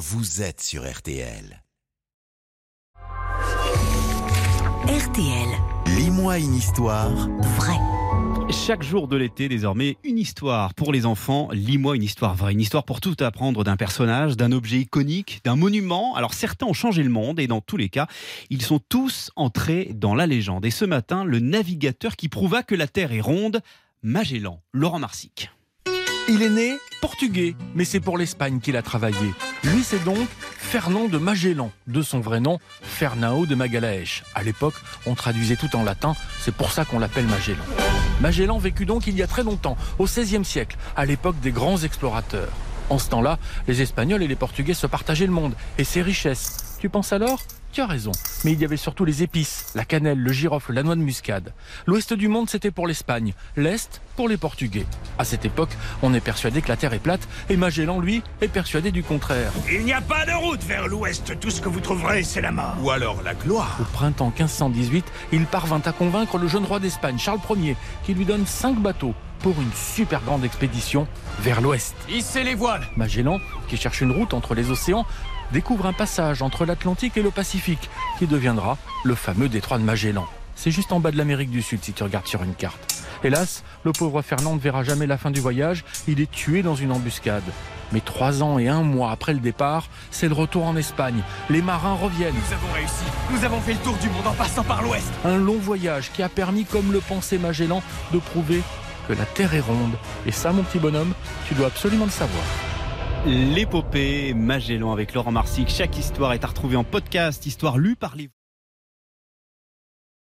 vous êtes sur RTL. RTL, Lis-moi une histoire vrai. Chaque jour de l'été, désormais, une histoire pour les enfants. Lis-moi une histoire vraie. Une histoire pour tout apprendre d'un personnage, d'un objet iconique, d'un monument. Alors certains ont changé le monde et dans tous les cas, ils sont tous entrés dans la légende. Et ce matin, le navigateur qui prouva que la Terre est ronde, Magellan, Laurent Marsic. Il est né portugais, mais c'est pour l'Espagne qu'il a travaillé. Lui, c'est donc Fernand de Magellan, de son vrai nom, Fernão de Magalaes. À l'époque, on traduisait tout en latin, c'est pour ça qu'on l'appelle Magellan. Magellan vécut donc il y a très longtemps, au XVIe siècle, à l'époque des grands explorateurs. En ce temps-là, les Espagnols et les Portugais se partageaient le monde et ses richesses. Tu penses alors? Tu as raison, mais il y avait surtout les épices, la cannelle, le girofle, la noix de muscade. L'ouest du monde, c'était pour l'Espagne, l'est pour les Portugais. À cette époque, on est persuadé que la Terre est plate, et Magellan, lui, est persuadé du contraire. Il n'y a pas de route vers l'ouest. Tout ce que vous trouverez, c'est la mort. ou alors la gloire. Au printemps 1518, il parvint à convaincre le jeune roi d'Espagne, Charles Ier, qui lui donne cinq bateaux pour une super grande expédition vers l'ouest. Hissez les voiles. Magellan, qui cherche une route entre les océans, découvre un passage entre l'Atlantique et le Pacifique, qui deviendra le fameux détroit de Magellan. C'est juste en bas de l'Amérique du Sud si tu regardes sur une carte. Hélas, le pauvre Fernand ne verra jamais la fin du voyage, il est tué dans une embuscade. Mais trois ans et un mois après le départ, c'est le retour en Espagne. Les marins reviennent. Nous avons réussi. Nous avons fait le tour du monde en passant par l'ouest. Un long voyage qui a permis, comme le pensait Magellan, de prouver que la Terre est ronde. Et ça, mon petit bonhomme, tu dois absolument le savoir. L'épopée Magellan avec Laurent Marsic. Chaque histoire est à retrouver en podcast, histoire lue par les